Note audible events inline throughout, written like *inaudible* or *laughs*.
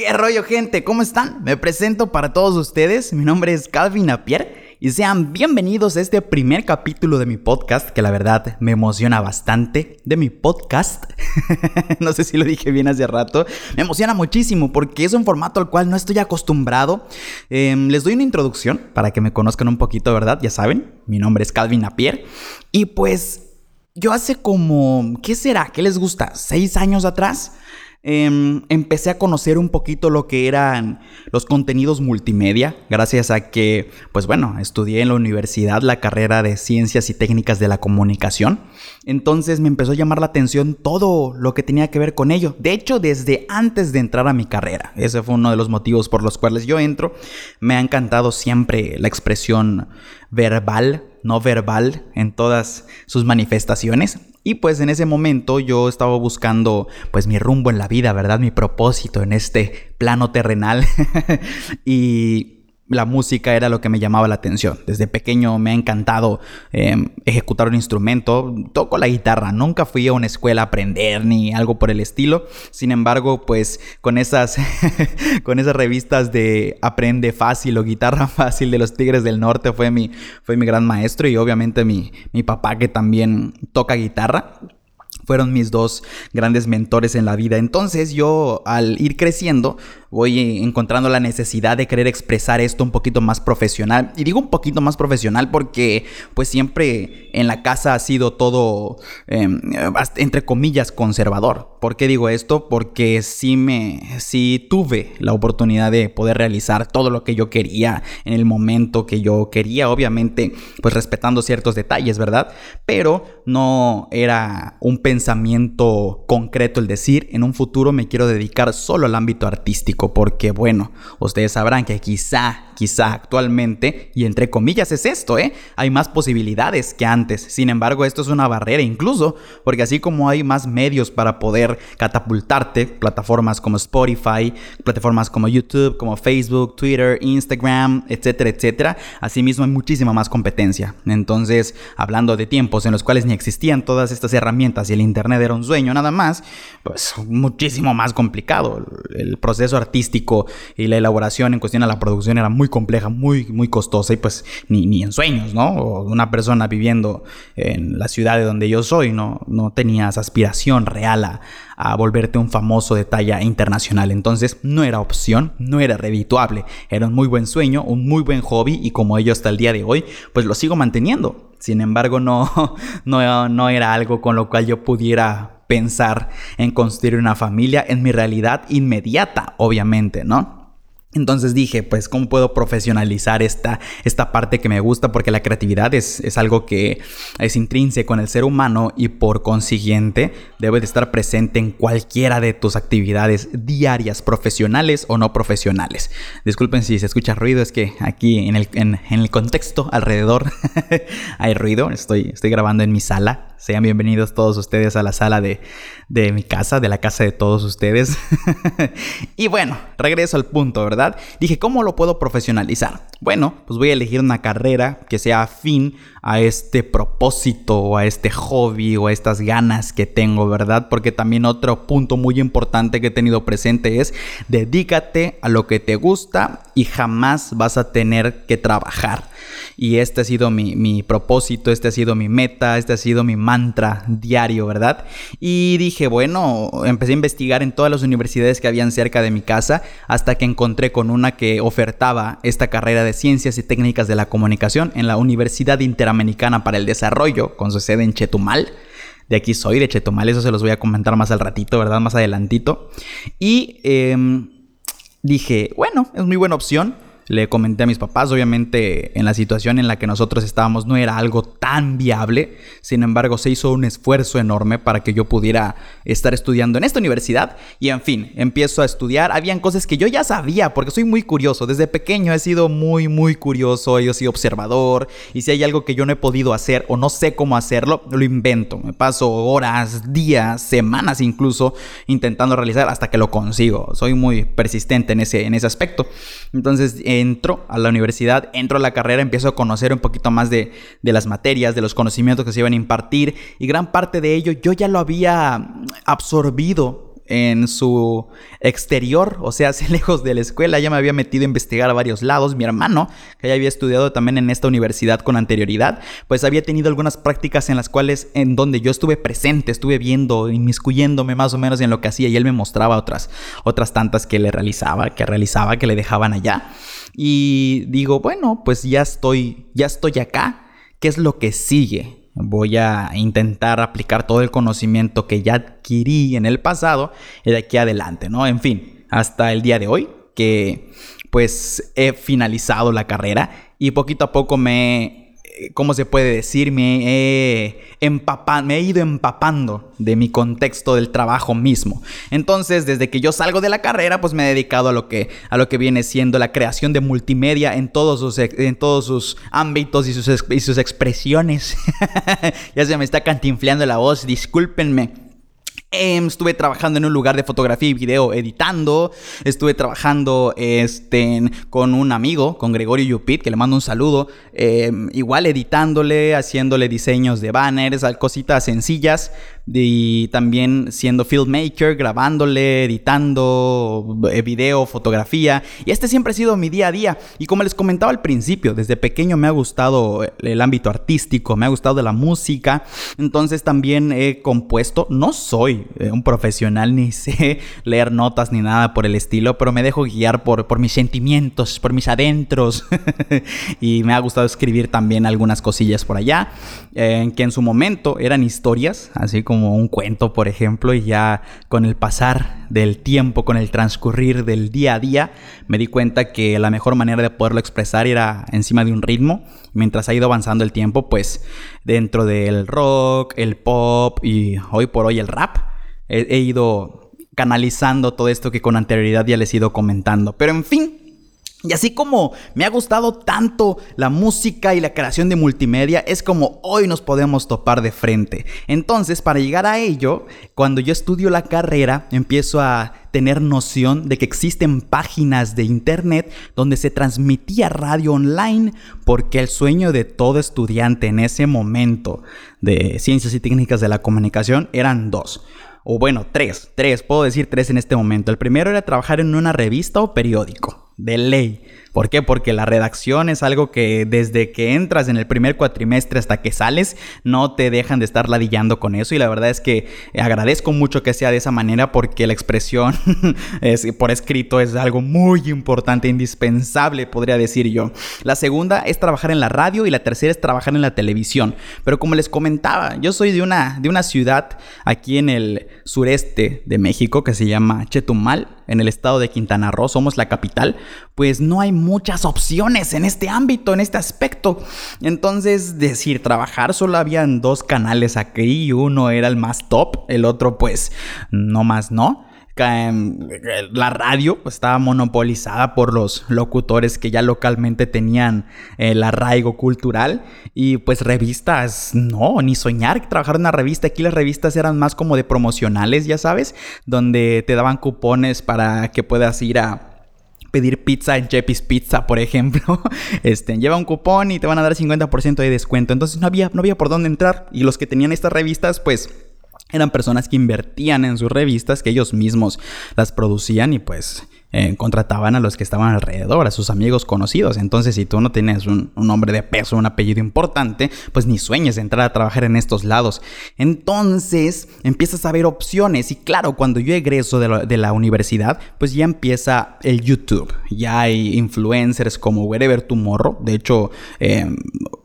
¿Qué rollo gente? ¿Cómo están? Me presento para todos ustedes. Mi nombre es Calvin Napier y sean bienvenidos a este primer capítulo de mi podcast que la verdad me emociona bastante. De mi podcast. *laughs* no sé si lo dije bien hace rato. Me emociona muchísimo porque es un formato al cual no estoy acostumbrado. Em, les doy una introducción para que me conozcan un poquito, ¿verdad? Ya saben, mi nombre es Calvin Napier y pues... Yo hace como, ¿qué será? ¿Qué les gusta? ¿Seis años atrás? Em, empecé a conocer un poquito lo que eran los contenidos multimedia, gracias a que, pues bueno, estudié en la universidad la carrera de Ciencias y Técnicas de la Comunicación. Entonces me empezó a llamar la atención todo lo que tenía que ver con ello. De hecho, desde antes de entrar a mi carrera, ese fue uno de los motivos por los cuales yo entro. Me ha encantado siempre la expresión verbal, no verbal, en todas sus manifestaciones. Y pues en ese momento yo estaba buscando pues mi rumbo en la vida, ¿verdad? Mi propósito en este plano terrenal. *laughs* y la música era lo que me llamaba la atención. Desde pequeño me ha encantado em, ejecutar un instrumento. Toco la guitarra. Nunca fui a una escuela a aprender ni algo por el estilo. Sin embargo, pues con esas, *laughs* con esas revistas de Aprende Fácil o Guitarra *laughs* Fácil de los Tigres del Norte fue mi, fue mi gran maestro y obviamente mi, mi papá que también toca guitarra fueron mis dos grandes mentores en la vida. Entonces yo al ir creciendo voy encontrando la necesidad de querer expresar esto un poquito más profesional. Y digo un poquito más profesional porque pues siempre en la casa ha sido todo, em, entre comillas, conservador. ¿Por qué digo esto? Porque sí me, sí tuve la oportunidad de poder realizar todo lo que yo quería en el momento que yo quería, obviamente pues respetando ciertos detalles, ¿verdad? Pero no era un pensamiento concreto el decir, en un futuro me quiero dedicar solo al ámbito artístico porque bueno, ustedes sabrán que quizá, quizá actualmente, y entre comillas es esto, ¿eh? Hay más posibilidades que antes. Sin embargo, esto es una barrera incluso, porque así como hay más medios para poder catapultarte, plataformas como Spotify, plataformas como YouTube, como Facebook, Twitter, Instagram, etcétera, etcétera, asimismo hay muchísima más competencia. Entonces, hablando de tiempos en los cuales ni existían todas estas herramientas y el Internet era un sueño nada más, pues muchísimo más complicado. El proceso artístico y la elaboración en cuestión a la producción era muy compleja, muy, muy costosa y pues ni, ni en sueños, ¿no? Una persona viviendo en la ciudad de donde yo soy, ¿no? No tenías aspiración real a, a volverte un famoso de talla internacional. Entonces no era opción, no era redituable. Era un muy buen sueño, un muy buen hobby y como ello hasta el día de hoy, pues lo sigo manteniendo. Sin embargo, no, *laughs* no, no era algo con lo cual yo pudiera pensar en construir una familia en mi realidad inmediata, obviamente, ¿no? Entonces dije, pues, ¿cómo puedo profesionalizar esta, esta parte que me gusta? Porque la creatividad es, es, algo que es intrínseco en el ser humano y por consiguiente debe de estar presente en cualquiera de tus actividades diarias, profesionales o no profesionales. Disculpen si se escucha ruido, es que aquí en el, en, el contexto alrededor *laughs* hay ruido. Estoy, estoy grabando en mi sala, sean bienvenidos todos ustedes a la sala de, de mi casa, de la casa de todos ustedes. *laughs* y bueno, regreso al punto, ¿verdad? Dije, ¿cómo lo puedo profesionalizar? Bueno, pues voy a elegir una carrera que sea afín a este propósito o a este hobby o a estas ganas que tengo, ¿verdad? Porque también otro punto muy importante que he tenido presente es dedícate a lo que te gusta y jamás vas a tener que trabajar. Y este ha sido mi, mi propósito, este ha sido mi meta, este ha sido mi mantra diario, ¿verdad? Y dije, bueno, empecé a investigar en todas las universidades que habían cerca de mi casa hasta que encontré con una que ofertaba esta carrera de ciencias y técnicas de la comunicación en la Universidad Interamericana para el Desarrollo, con su sede en Chetumal. De aquí soy, de Chetumal, eso se los voy a comentar más al ratito, ¿verdad? Más adelantito. Y em, dije, bueno, es muy buena opción le comenté a mis papás, obviamente en la situación en la que nosotros estábamos no era algo tan viable, sin embargo se hizo un esfuerzo enorme para que yo pudiera estar estudiando en esta universidad. Y en fin, empiezo a estudiar, habían cosas que yo ya sabía porque soy muy curioso, desde pequeño he sido muy muy curioso, yo soy observador. Y si hay algo que yo no he podido hacer o no sé cómo hacerlo, lo invento, me paso horas, días, semanas incluso intentando realizar hasta que lo consigo, soy muy persistente en ese, en ese aspecto, entonces entro a la universidad, entro a la carrera, empiezo a conocer un poquito más de, las materias, de los conocimientos que se iban a impartir y gran parte de ello yo ya lo había absorbido en su exterior, o sea, *laughs* lejos de la escuela, ya me había metido a investigar a varios lados. Mi hermano, que ya había estudiado también en esta universidad con anterioridad, pues había tenido algunas prácticas en las cuales, en donde yo estuve presente, estuve viendo, inmiscuyéndome más o menos en lo que hacía y él me mostraba otras, otras tantas que le realizaba, que realizaba, que le dejaban allá. Y digo, bueno, pues ya estoy, ya estoy acá. ¿Qué es lo que sigue? Voy a intentar aplicar todo el conocimiento que ya adquirí en el pasado y de aquí adelante, ¿no? En fin, hasta el día de hoy que pues he finalizado la carrera y poquito a poco me ¿cómo se puede decir? Me he, me he ido empapando de mi contexto del trabajo mismo. Entonces, desde que yo salgo de la carrera, pues me he dedicado a lo que, a lo que viene siendo la creación de multimedia en todos sus, en todos sus ámbitos y sus, y sus expresiones. *laughs* ya se me está cantinfleando la voz, discúlpenme. Em, estuve trabajando en un lugar de fotografía y video editando. Estuve trabajando este, con un amigo, con Gregorio Yupit, que le mando un saludo. Em, igual editándole, haciéndole diseños de banners, cositas sencillas y también siendo filmmaker, grabándole, editando eh, video, fotografía. Y este siempre ha sido mi día a día. Y como les comentaba al principio, desde pequeño me ha gustado el ámbito artístico, me ha gustado la música. Entonces también he compuesto, no soy eh, un profesional *laughs* ni sé leer notas ni nada por el estilo, pero me dejo guiar por, por mis sentimientos, por mis adentros. *laughs* y me ha gustado escribir también algunas cosillas por allá, eh, que en su momento eran historias, así como un cuento, por ejemplo, y ya con el pasar del tiempo, con el transcurrir del día a día, me di cuenta que la mejor manera de poderlo expresar era encima de un ritmo. Mientras ha ido avanzando el tiempo, pues dentro del rock, el pop y hoy por hoy el rap, he, he ido canalizando todo esto que con anterioridad ya les he ido comentando. Pero en fin, y así como me ha gustado tanto la música y la creación de multimedia, es como hoy nos podemos topar de frente. Entonces, para llegar a ello, cuando yo estudio la carrera, empiezo a tener noción de que existen páginas de internet donde se transmitía radio online, porque el sueño de todo estudiante en ese momento de ciencias y técnicas de la comunicación eran dos o bueno, tres, tres, puedo decir tres en este momento. El primero era trabajar en una revista o periódico de ley. ¿Por qué? Porque la redacción es algo que desde que entras en el primer cuatrimestre hasta que sales, no te dejan de estar ladillando con eso. Y la verdad es que agradezco mucho que sea de esa manera porque la expresión *laughs* es, por escrito es algo muy importante, indispensable, podría decir yo. La segunda es trabajar en la radio y la tercera es trabajar en la televisión. Pero como les comentaba, yo soy de una, de una ciudad aquí en el sureste de México que se llama Chetumal, en el estado de Quintana Roo, somos la capital, pues no hay muchas opciones en este ámbito, en este aspecto. Entonces, decir, trabajar solo habían dos canales aquí, uno era el más top, el otro pues no más no la radio estaba monopolizada por los locutores que ya localmente tenían el arraigo cultural y pues revistas, no, ni soñar trabajar en una revista. Aquí las revistas eran más como de promocionales, ya sabes, donde te daban cupones para que puedas ir a pedir pizza en Chepi's Pizza, por ejemplo, *laughs* este, lleva un cupón y te van a dar 50% de descuento. Entonces no había, no había por dónde entrar. Y los que tenían estas revistas, pues eran personas que invertían en sus revistas, que ellos mismos las producían y pues eh, contrataban a los que estaban alrededor, a sus amigos conocidos. Entonces, si tú no tienes un, nombre de peso, un apellido importante, pues ni sueñes de entrar a trabajar en estos lados. Entonces, empiezas a ver opciones. Y claro, cuando yo egreso de la, universidad, pues ya empieza el YouTube. Ya hay influencers como Wherever Tomorrow. De hecho, eh,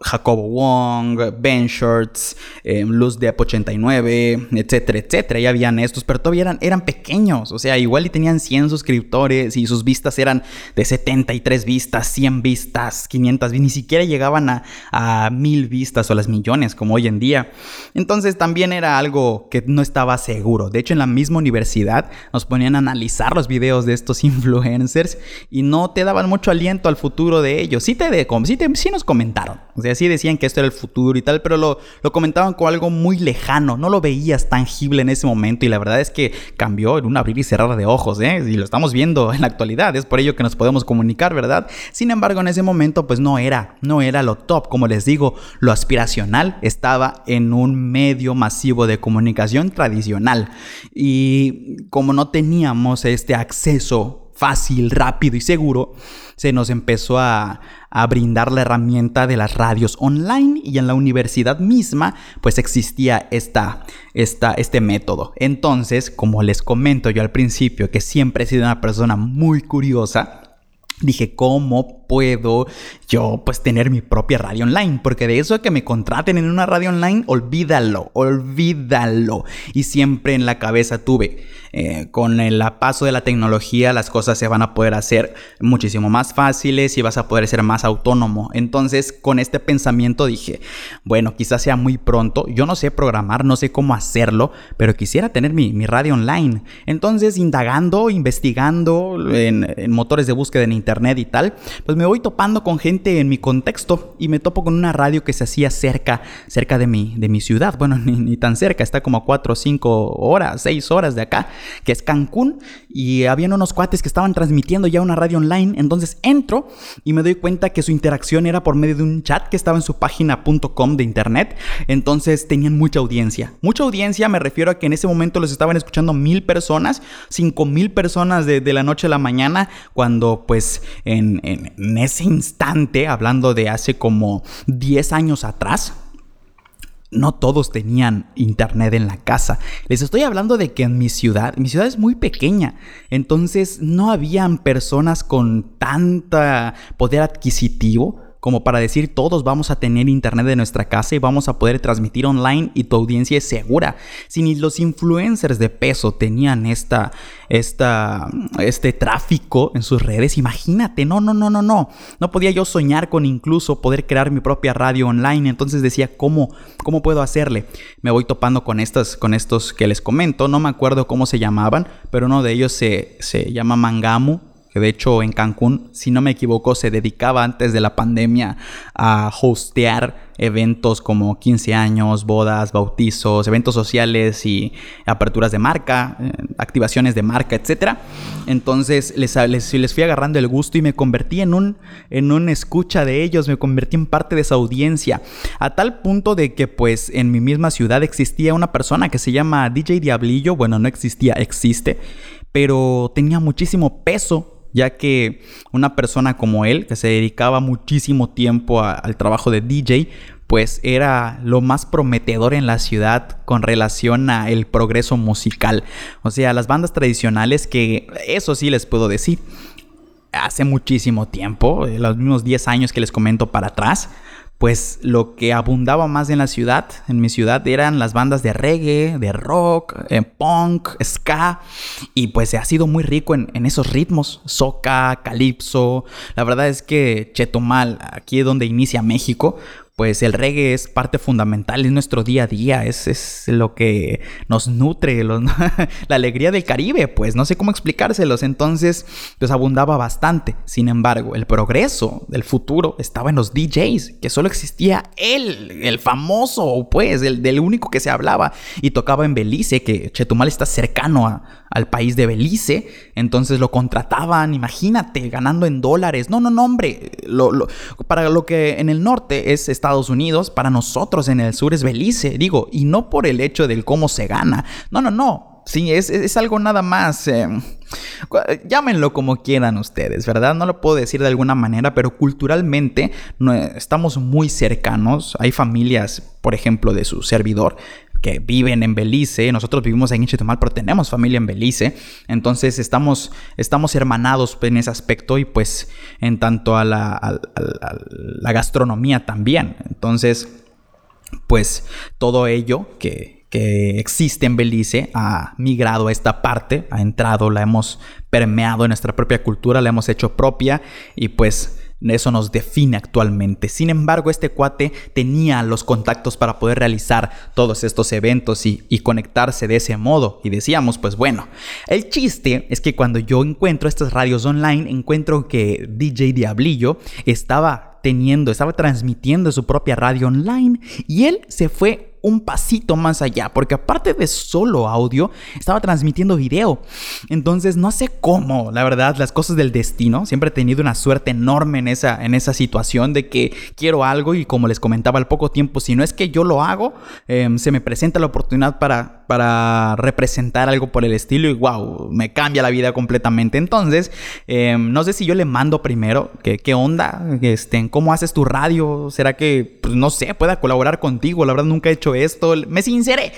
Jacobo Wong, Ben Shorts, eh, Luz de 89, etcétera, etcétera. Ya habían estos, pero todavía eran, eran pequeños. O sea, igual y tenían 100 suscriptores y sus vistas eran de 73 vistas, 100 vistas, 500 vistas, ni siquiera llegaban a, a mil vistas o las millones como hoy en día. Entonces también era algo que no estaba seguro. De hecho, en la misma universidad nos ponían a analizar los videos de estos *laughs* influencers y no te daban mucho aliento al futuro de ellos. Sí, te, sí, sí nos comentaron. O sea, sí decían que esto era el futuro y tal, pero lo, lo comentaban como algo muy lejano. No lo veías tangible en ese momento y la verdad es que cambió en un abrir y cerrar de ojos, ¿eh? Y lo estamos viendo en la actualidad. Es por ello que nos podemos comunicar, ¿verdad? Sin embargo, en ese momento pues no era, no era lo top. Como les digo, lo aspiracional estaba en un medio masivo de comunicación tradicional. Y como no teníamos este acceso fácil, rápido y seguro, se nos empezó a, brindar la herramienta de las radios online y en la universidad misma pues existía esta, esta, este método. Entonces, como les comento yo al principio que siempre he sido una persona muy curiosa, dije, ¿cómo puedo yo pues tener mi propia radio online? Porque de eso que me contraten en una radio online, olvídalo, olvídalo. Y siempre en la cabeza tuve, eh, con el paso de la tecnología las cosas se van a poder hacer muchísimo más fáciles y vas a poder ser más autónomo. Entonces con este pensamiento dije, bueno, quizás sea muy pronto, yo no sé programar, no sé cómo hacerlo, pero quisiera tener mi, radio online. Entonces indagando, investigando en, en motores de búsqueda en internet y tal, pues me voy topando con gente en mi contexto y me topo con una radio que se hacía cerca, cerca de mi, de mi ciudad. Bueno, *laughs* ni, ni tan cerca, está como a 4 o 5 horas, 6 horas de acá que es Cancún, y habían unos cuates que estaban transmitiendo ya una radio online, entonces entro y me doy cuenta que su interacción era por medio de un chat que estaba en su página.com de internet, entonces tenían mucha audiencia. Mucha audiencia me refiero a que en ese momento los estaban escuchando mil personas, cinco mil personas de, la noche a la mañana, cuando pues en, en ese instante, hablando de hace como 10 años atrás, no todos tenían internet en la casa. Les estoy hablando de que en mi ciudad, mi ciudad es muy pequeña, entonces no habían personas con tanta poder adquisitivo como para decir todos vamos a tener internet de nuestra casa y vamos a poder transmitir online y tu audiencia es segura. Si ni los influencers de peso tenían esta, esta, este tráfico en sus redes, imagínate, no, no, no, no, no. No podía yo soñar con incluso poder crear mi propia radio online. Entonces decía, ¿cómo, cómo puedo hacerle? Me voy topando con, estas, con estos que les comento. No me acuerdo cómo se llamaban, pero uno de ellos se, se llama Mangamu que de hecho en Cancún, si no me equivoco, se dedicaba antes de la pandemia a hostear eventos como 15 años, bodas, bautizos, eventos sociales y aperturas de marca, eh, activaciones de marca, etc. Entonces les, les, les, fui agarrando el gusto y me convertí en un, en un escucha de ellos, me convertí en parte de esa audiencia, a tal punto de que pues en mi misma ciudad existía una persona que se llama DJ Diablillo, bueno, no existía, existe, pero tenía muchísimo peso ya que una persona como él, que se dedicaba muchísimo tiempo al trabajo de DJ, pues era lo más prometedor en la ciudad con relación a el progreso musical. O sea, las bandas tradicionales que eso sí les puedo decir, hace muchísimo tiempo, los mismos 10 años que les comento para atrás, pues lo que abundaba más en la ciudad, en mi ciudad, eran las bandas de reggae, de rock, eh, punk, ska, y pues se ha sido muy rico en, esos ritmos, soca, calipso. La verdad es que Chetumal, aquí es donde inicia México, pues el reggae es parte fundamental, es nuestro día a día, es, es lo que nos nutre, *laughs* la alegría del Caribe, pues no sé cómo explicárselos, entonces pues abundaba bastante. Sin embargo, el progreso del futuro estaba en los DJs, que solo existía él, el famoso, pues, el del único que se hablaba. Y tocaba en Belice, que Chetumal está cercano a, al país de Belice, entonces lo contrataban, imagínate, ganando en dólares. No, no, no, hombre, para lo que en el norte es Estados Unidos, para nosotros en el sur es Belice, digo, y no por el hecho del cómo se gana. No, no, no. Sí, es, algo nada más. Eh, llámenlo como quieran ustedes, ¿verdad? No lo puedo decir de alguna manera, pero culturalmente estamos muy cercanos. Hay familias, por ejemplo, de su servidor, que viven en Belice. Nosotros vivimos en Chetumal, pero tenemos familia en Belice. Entonces estamos, estamos hermanados en ese aspecto y pues en tanto a la, la gastronomía también. Entonces, pues todo ello que, que existe en Belice ha migrado a esta parte, ha entrado, la hemos permeado en nuestra propia cultura, la hemos hecho propia y pues eso nos define actualmente. Sin embargo, este cuate tenía los contactos para poder realizar todos estos eventos y, conectarse de ese modo. Y decíamos, pues bueno, el chiste es que cuando yo encuentro estas radios online, encuentro que DJ Diablillo estaba teniendo, estaba transmitiendo su propia radio online y él se fue un pasito más allá, porque aparte de solo audio, estaba transmitiendo video. Entonces, no sé cómo, la verdad, las cosas del destino, siempre he tenido una suerte enorme en esa, en esa situación de que quiero algo y como les comentaba al poco tiempo, si no es que yo lo hago, em, se me presenta la oportunidad para, para representar algo por el estilo y wow, me cambia la vida completamente. Entonces, em, no sé si yo le mando primero, ¿qué, qué onda? Este, ¿Cómo haces tu radio? ¿Será que, pues, no sé, pueda colaborar contigo? La verdad nunca he hecho esto. Me sinceré.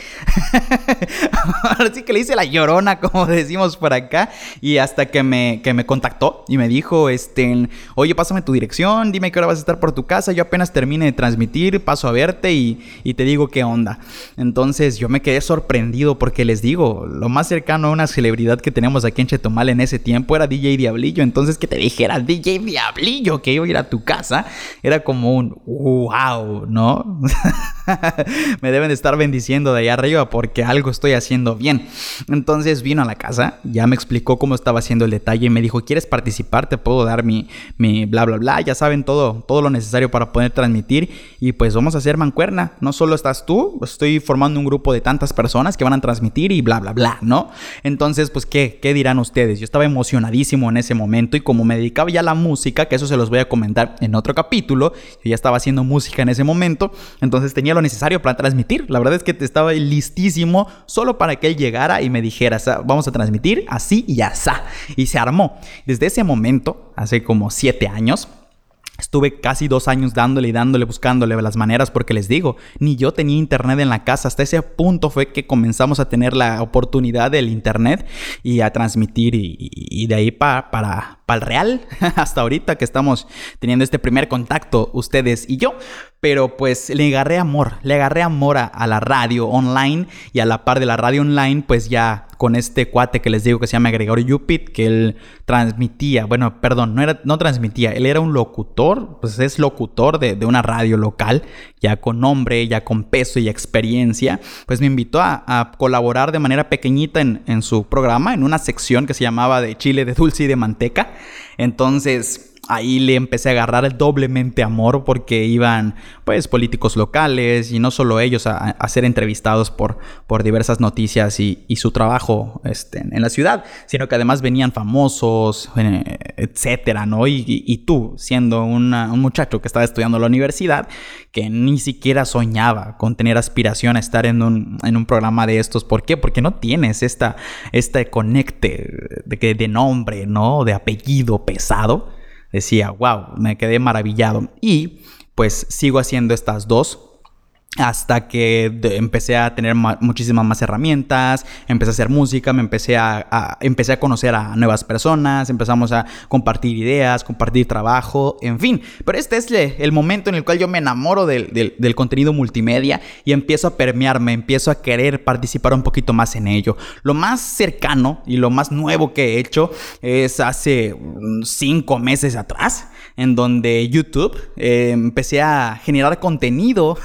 *laughs* Ahora sí que le hice la llorona, como decimos por acá. Y hasta que me, que me contactó y me dijo, este, oye, pásame tu dirección, dime qué hora vas a estar por tu casa. Yo apenas termine de transmitir, paso a verte y, y te digo qué onda. Entonces yo me quedé sorprendido porque les digo, lo más cercano a una celebridad que tenemos aquí en Chetumal en ese tiempo era DJ Diablillo. Entonces que te dijera DJ Diablillo que iba a ir a tu casa, era como un wow, ¿no? *laughs* me deben de estar bendiciendo de allá arriba porque algo estoy haciendo bien. Entonces vino a la casa, ya me explicó cómo estaba haciendo el detalle y me dijo, ¿quieres participar? Te puedo dar mi, mi bla, bla, bla. Ya saben todo, todo lo necesario para poder transmitir y pues vamos a hacer mancuerna. No solo estás tú, estoy formando un grupo de tantas personas que van a transmitir y bla, bla, bla, ¿no? Entonces, pues, ¿qué, qué dirán ustedes? Yo estaba emocionadísimo en ese momento y como me dedicaba ya a la música, que eso se los voy a comentar en otro capítulo, yo ya estaba haciendo música en ese momento, entonces tenía lo necesario para transmitir. La verdad es que estaba listísimo solo para que él llegara y me dijera, vamos a transmitir así y así. Y se armó. Desde ese momento, hace como siete años, Estuve casi dos años dándole y dándole, buscándole las maneras, porque les digo, ni yo tenía internet en la casa. Hasta ese punto fue que comenzamos a tener la oportunidad del internet y a transmitir. Y, de ahí para, para el real, *laughs* hasta ahorita que estamos teniendo este primer contacto, ustedes y yo. Pero pues le agarré amor, le agarré amor a, la radio online y a la par de la radio online, pues ya con este cuate que les digo que se llama Gregorio Yupit, que él transmitía, bueno, perdón, no, era, no transmitía, él era un locutor, pues es locutor de, una radio local, ya con nombre, ya con peso y experiencia, pues me invitó a, colaborar de manera pequeñita en, en su programa, en una sección que se llamaba de Chile de dulce y de manteca. Entonces, ahí le empecé a agarrar doblemente amor porque iban pues políticos locales y no solo ellos a, ser entrevistados por, por diversas noticias y, su trabajo este, en la ciudad, sino que además venían famosos, eh, etcétera, ¿no? Y, tú, siendo un muchacho que estaba estudiando en la universidad, que ni siquiera soñaba con tener aspiración a estar en un, en un programa de estos, ¿por qué? Porque no tienes esta, este conecte de, de nombre, ¿no? De apellido pesado decía, wow, me quedé maravillado. Y pues sigo haciendo estas dos hasta que empecé a tener muchísimas más herramientas, empecé a hacer música, me empecé a, empecé a conocer a nuevas personas, empezamos a compartir ideas, compartir trabajo, en fin. Pero este es el momento en el cual yo me enamoro del, del, contenido multimedia y empiezo a permearme, empiezo a querer participar un poquito más en ello. Lo más cercano y lo más nuevo que he hecho es hace cinco meses atrás, en donde YouTube eh, empecé a generar contenido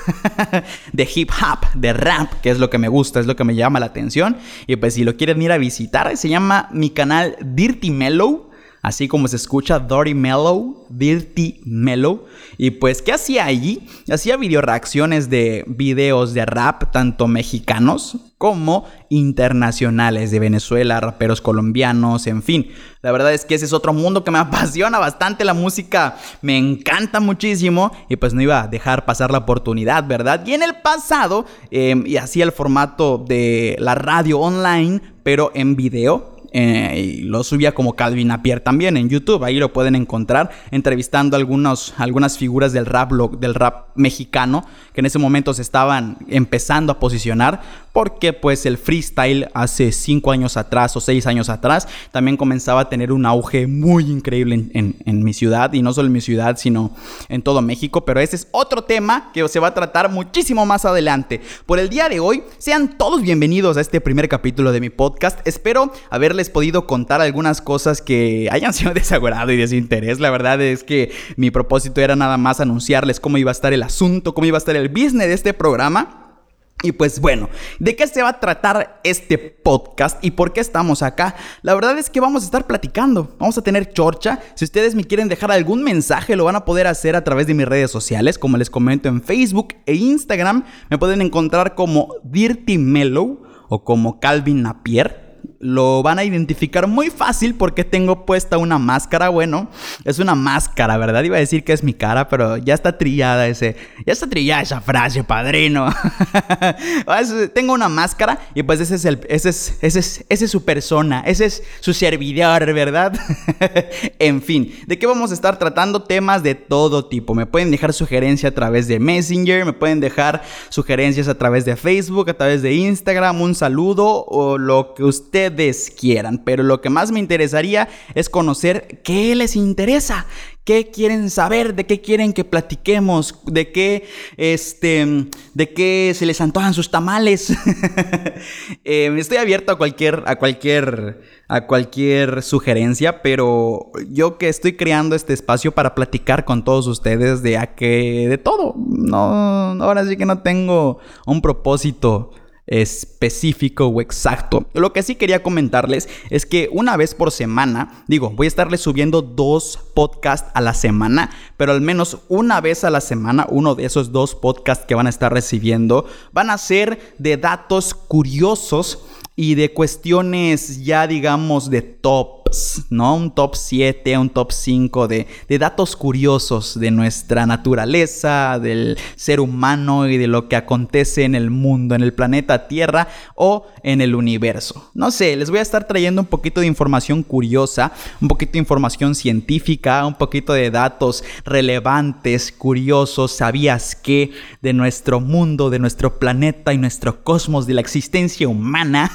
*laughs* de hip hop, de rap, que es lo que me gusta, es lo que me llama la atención. Y pues si lo quieren ir a visitar, se llama mi canal Dirty Mellow. Así como se escucha Dirty Mellow, Dirty Mellow. Y pues, ¿qué hacía allí? Hacía video reacciones de videos de rap, tanto mexicanos como internacionales de Venezuela, raperos colombianos, en fin. La verdad es que ese es otro mundo que me *laughs* apasiona bastante, la música me encanta muchísimo y pues no iba a dejar pasar la oportunidad, ¿verdad? Y en el pasado, eh, y hacía el formato de la radio online, pero en video eh, y lo subía como Calvin Apier también en YouTube. Ahí lo pueden encontrar entrevistando algunos, algunas figuras del rap, del rap mexicano que en ese momento se estaban empezando a posicionar porque pues el freestyle hace 5 años atrás o 6 años atrás también comenzaba a tener un auge muy increíble en, en, mi ciudad y no solo en mi ciudad sino en todo México. Pero ese es otro tema que se va a tratar muchísimo más adelante. Por el día de hoy sean todos bienvenidos a este primer capítulo de mi podcast. Espero haberles podido contar algunas cosas que hayan *laughs* sido de y de su interés la verdad es que mi propósito era nada más anunciarles cómo iba a estar el asunto cómo iba a estar el business de este programa Y pues bueno, ¿de qué se va a tratar este podcast y por qué estamos acá? La verdad es que vamos a estar platicando, vamos a tener chorcha. Si ustedes me quieren dejar algún mensaje, lo van a poder hacer a través de mis redes sociales, como les comento en Facebook e Instagram. Me pueden encontrar como Dirty Mellow o como Calvin Napier lo van a identificar muy fácil porque tengo puesta una máscara. Bueno, es una máscara, ¿verdad? Iba a decir que es mi cara, pero ya está trillada ese. Ya está trillada esa frase, padrino. *laughs* tengo una máscara y pues ese es el. Ese es, ese es, ese es su persona. Ese es su servidor, ¿verdad? *laughs* en fin, ¿de qué vamos a estar tratando? Temas de todo tipo. Me pueden dejar sugerencias a través de Messenger, me pueden dejar sugerencias a través de Facebook, a través de Instagram, un saludo o lo que usted quieran, pero lo que más me interesaría es conocer qué les interesa, qué quieren saber, de qué quieren que platiquemos, de qué, este, de qué se les antojan sus tamales. *laughs* eh, estoy abierto a cualquier, a cualquier, a cualquier sugerencia, pero yo que estoy creando este espacio para platicar con todos ustedes de a que, de todo. No, ahora sí que no tengo un propósito específico o exacto. Lo que sí quería comentarles es que una vez por semana, digo, voy a estarles subiendo dos podcasts a la semana, pero al menos una vez a la semana, uno de esos dos podcasts que van a estar recibiendo van a ser de datos curiosos y de cuestiones ya digamos de top ¿no? Un top 7, un top 5 de, de datos curiosos de nuestra naturaleza, del ser humano y de lo que acontece en el mundo, en el planeta Tierra o en el universo. No sé, les voy a estar trayendo un poquito de información curiosa, un poquito de información científica, un poquito de datos relevantes, curiosos, sabías que de nuestro mundo, de nuestro planeta y nuestro cosmos, de la existencia humana,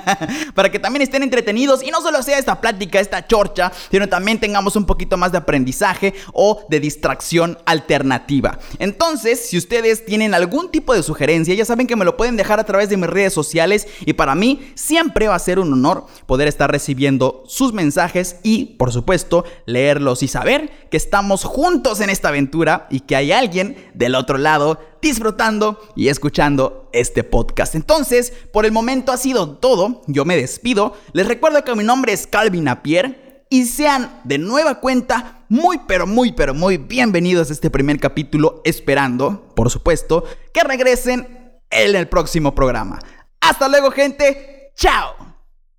*laughs* para que también estén entretenidos y no solo sea esta plática esta chorcha, sino también tengamos un poquito más de aprendizaje o de distracción alternativa. Entonces, si ustedes tienen algún tipo de sugerencia, ya saben que me lo pueden dejar a través de mis redes sociales y para mí siempre va a ser un honor poder estar recibiendo sus mensajes y, por supuesto, leerlos y saber que estamos juntos en esta aventura y que hay alguien del otro lado disfrutando y escuchando este podcast. Entonces, por el momento ha sido todo. Yo me despido. Les recuerdo que mi nombre es Calvin Napier y sean de nueva cuenta muy pero muy pero muy bienvenidos a este primer capítulo, esperando, por supuesto, que regresen en el próximo programa. Hasta luego, gente. Chao.